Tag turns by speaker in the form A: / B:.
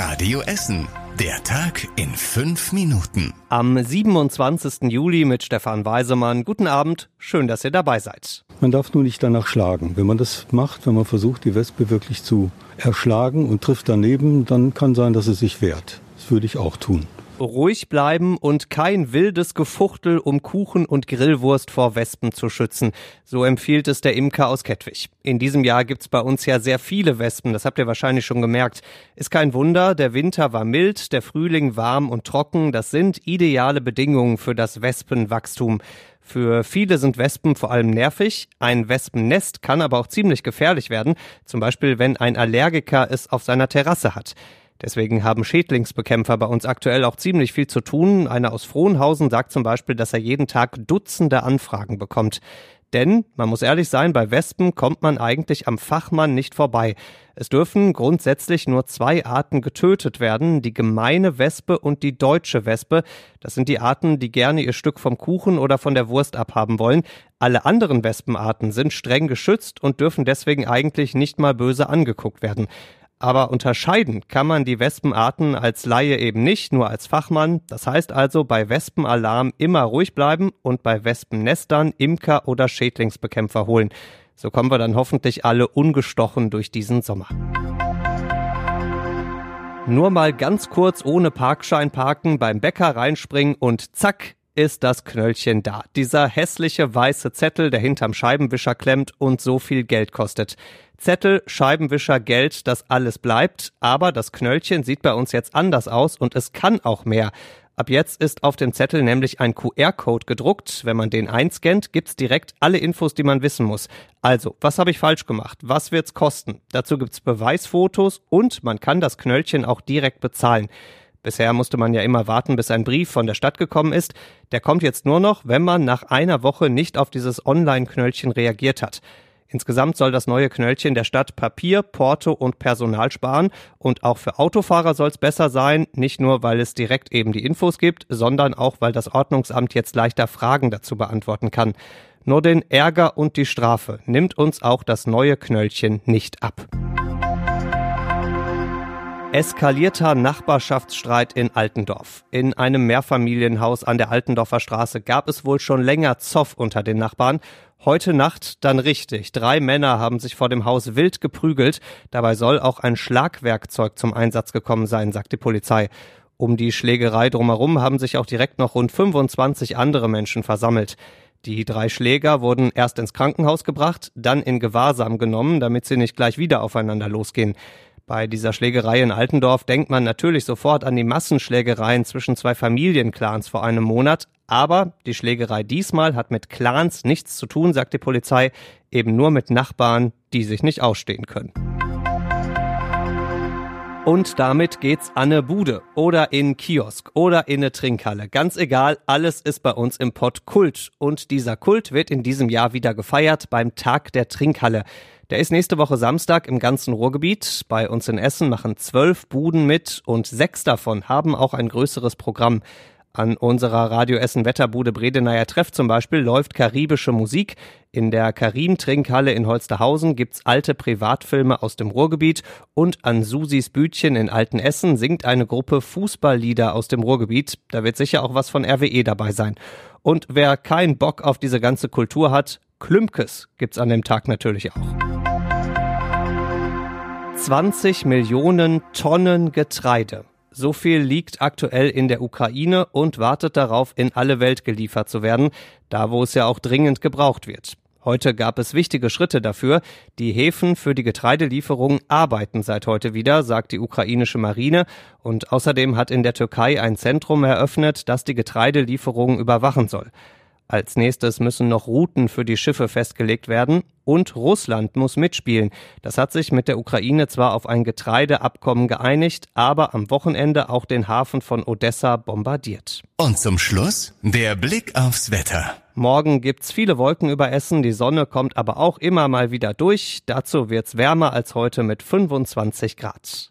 A: Radio Essen. Der Tag in fünf Minuten.
B: Am 27. Juli mit Stefan Weisemann. Guten Abend. Schön, dass ihr dabei seid.
C: Man darf nur nicht danach schlagen. Wenn man das macht, wenn man versucht, die Wespe wirklich zu erschlagen und trifft daneben, dann kann sein, dass es sich wehrt. Das würde ich auch tun
B: ruhig bleiben und kein wildes Gefuchtel um Kuchen und Grillwurst vor Wespen zu schützen. So empfiehlt es der Imker aus Kettwig. In diesem Jahr gibt's bei uns ja sehr viele Wespen, das habt ihr wahrscheinlich schon gemerkt. Ist kein Wunder, der Winter war mild, der Frühling warm und trocken, das sind ideale Bedingungen für das Wespenwachstum. Für viele sind Wespen vor allem nervig. Ein Wespennest kann aber auch ziemlich gefährlich werden, zum Beispiel wenn ein Allergiker es auf seiner Terrasse hat. Deswegen haben Schädlingsbekämpfer bei uns aktuell auch ziemlich viel zu tun. Einer aus Frohnhausen sagt zum Beispiel, dass er jeden Tag Dutzende Anfragen bekommt. Denn, man muss ehrlich sein, bei Wespen kommt man eigentlich am Fachmann nicht vorbei. Es dürfen grundsätzlich nur zwei Arten getötet werden, die gemeine Wespe und die deutsche Wespe. Das sind die Arten, die gerne ihr Stück vom Kuchen oder von der Wurst abhaben wollen. Alle anderen Wespenarten sind streng geschützt und dürfen deswegen eigentlich nicht mal böse angeguckt werden. Aber unterscheiden kann man die Wespenarten als Laie eben nicht, nur als Fachmann. Das heißt also bei Wespenalarm immer ruhig bleiben und bei Wespennestern Imker oder Schädlingsbekämpfer holen. So kommen wir dann hoffentlich alle ungestochen durch diesen Sommer. Nur mal ganz kurz ohne Parkschein parken, beim Bäcker reinspringen und zack, ist das Knöllchen da. Dieser hässliche weiße Zettel, der hinterm Scheibenwischer klemmt und so viel Geld kostet. Zettel, Scheibenwischer, Geld, das alles bleibt, aber das Knöllchen sieht bei uns jetzt anders aus und es kann auch mehr. Ab jetzt ist auf dem Zettel nämlich ein QR-Code gedruckt. Wenn man den einscannt, gibt's direkt alle Infos, die man wissen muss. Also, was habe ich falsch gemacht? Was wird's kosten? Dazu gibt's Beweisfotos und man kann das Knöllchen auch direkt bezahlen. Bisher musste man ja immer warten, bis ein Brief von der Stadt gekommen ist. Der kommt jetzt nur noch, wenn man nach einer Woche nicht auf dieses Online-Knöllchen reagiert hat. Insgesamt soll das neue Knöllchen der Stadt Papier, Porto und Personal sparen und auch für Autofahrer soll es besser sein, nicht nur weil es direkt eben die Infos gibt, sondern auch weil das Ordnungsamt jetzt leichter Fragen dazu beantworten kann. Nur den Ärger und die Strafe nimmt uns auch das neue Knöllchen nicht ab. Eskalierter Nachbarschaftsstreit in Altendorf. In einem Mehrfamilienhaus an der Altendorfer Straße gab es wohl schon länger Zoff unter den Nachbarn. Heute Nacht dann richtig. Drei Männer haben sich vor dem Haus wild geprügelt. Dabei soll auch ein Schlagwerkzeug zum Einsatz gekommen sein, sagt die Polizei. Um die Schlägerei drumherum haben sich auch direkt noch rund 25 andere Menschen versammelt. Die drei Schläger wurden erst ins Krankenhaus gebracht, dann in Gewahrsam genommen, damit sie nicht gleich wieder aufeinander losgehen. Bei dieser Schlägerei in Altendorf denkt man natürlich sofort an die Massenschlägereien zwischen zwei Familienclans vor einem Monat. Aber die Schlägerei diesmal hat mit Clans nichts zu tun, sagt die Polizei, eben nur mit Nachbarn, die sich nicht ausstehen können. Und damit geht's an eine Bude oder in Kiosk oder in eine Trinkhalle. Ganz egal, alles ist bei uns im Pott Kult. Und dieser Kult wird in diesem Jahr wieder gefeiert beim Tag der Trinkhalle. Der ist nächste Woche Samstag im ganzen Ruhrgebiet. Bei uns in Essen machen zwölf Buden mit und sechs davon haben auch ein größeres Programm. An unserer Radio Essen Wetterbude Bredeneier Treff zum Beispiel läuft karibische Musik. In der Karim-Trinkhalle in Holsterhausen gibt's alte Privatfilme aus dem Ruhrgebiet und an Susis Bütchen in Altenessen singt eine Gruppe Fußballlieder aus dem Ruhrgebiet. Da wird sicher auch was von RWE dabei sein. Und wer keinen Bock auf diese ganze Kultur hat, Klümkes gibt's an dem Tag natürlich auch. 20 Millionen Tonnen Getreide. So viel liegt aktuell in der Ukraine und wartet darauf, in alle Welt geliefert zu werden, da wo es ja auch dringend gebraucht wird. Heute gab es wichtige Schritte dafür. Die Häfen für die Getreidelieferung arbeiten seit heute wieder, sagt die ukrainische Marine. Und außerdem hat in der Türkei ein Zentrum eröffnet, das die Getreidelieferungen überwachen soll. Als nächstes müssen noch Routen für die Schiffe festgelegt werden und Russland muss mitspielen. Das hat sich mit der Ukraine zwar auf ein Getreideabkommen geeinigt, aber am Wochenende auch den Hafen von Odessa bombardiert.
A: Und zum Schluss der Blick aufs Wetter.
B: Morgen gibt's viele Wolken über Essen, die Sonne kommt aber auch immer mal wieder durch. Dazu wird's wärmer als heute mit 25 Grad.